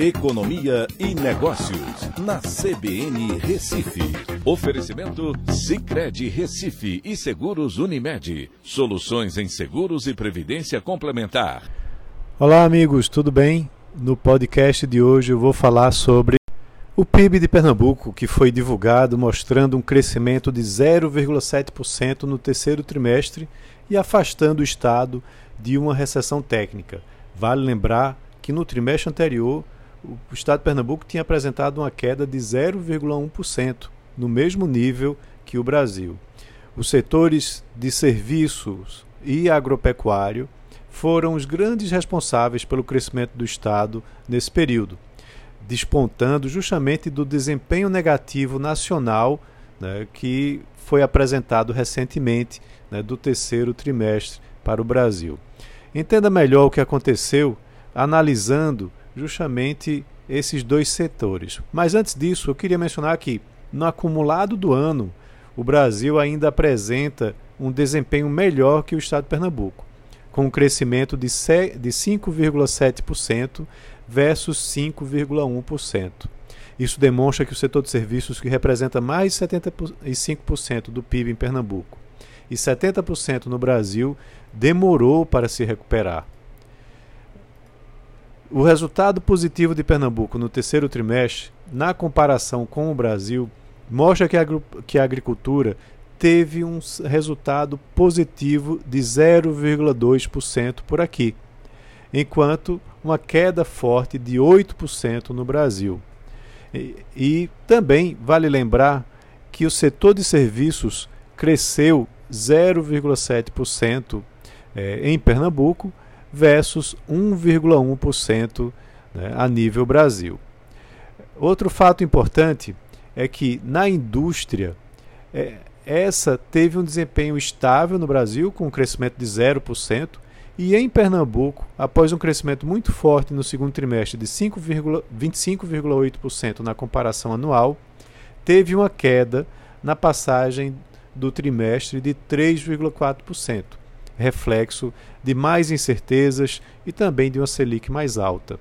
Economia e Negócios, na CBN Recife. Oferecimento Cicred Recife e Seguros Unimed. Soluções em seguros e previdência complementar. Olá, amigos, tudo bem? No podcast de hoje eu vou falar sobre o PIB de Pernambuco, que foi divulgado mostrando um crescimento de 0,7% no terceiro trimestre e afastando o Estado de uma recessão técnica. Vale lembrar que no trimestre anterior o Estado de Pernambuco tinha apresentado uma queda de 0,1%, no mesmo nível que o Brasil. Os setores de serviços e agropecuário foram os grandes responsáveis pelo crescimento do Estado nesse período, despontando justamente do desempenho negativo nacional né, que foi apresentado recentemente né, do terceiro trimestre para o Brasil. Entenda melhor o que aconteceu analisando justamente esses dois setores. Mas antes disso, eu queria mencionar que, no acumulado do ano, o Brasil ainda apresenta um desempenho melhor que o estado de Pernambuco, com um crescimento de 5,7% versus 5,1%. Isso demonstra que o setor de serviços, que representa mais de 75% do PIB em Pernambuco e 70% no Brasil, demorou para se recuperar. O resultado positivo de Pernambuco no terceiro trimestre, na comparação com o Brasil, mostra que a, que a agricultura teve um resultado positivo de 0,2% por aqui, enquanto uma queda forte de 8% no Brasil. E, e também vale lembrar que o setor de serviços cresceu 0,7% é, em Pernambuco versus 1,1% né, a nível Brasil. Outro fato importante é que na indústria, é, essa teve um desempenho estável no Brasil, com um crescimento de 0%, e em Pernambuco, após um crescimento muito forte no segundo trimestre de 25,8% na comparação anual, teve uma queda na passagem do trimestre de 3,4% reflexo de mais incertezas e também de uma Selic mais alta.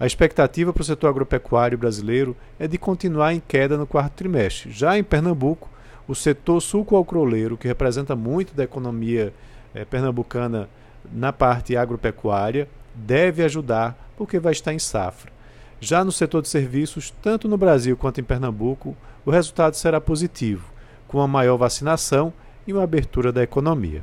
A expectativa para o setor agropecuário brasileiro é de continuar em queda no quarto trimestre. Já em Pernambuco, o setor suco-alcooleiro, que representa muito da economia eh, pernambucana na parte agropecuária, deve ajudar porque vai estar em safra. Já no setor de serviços, tanto no Brasil quanto em Pernambuco, o resultado será positivo, com a maior vacinação e uma abertura da economia.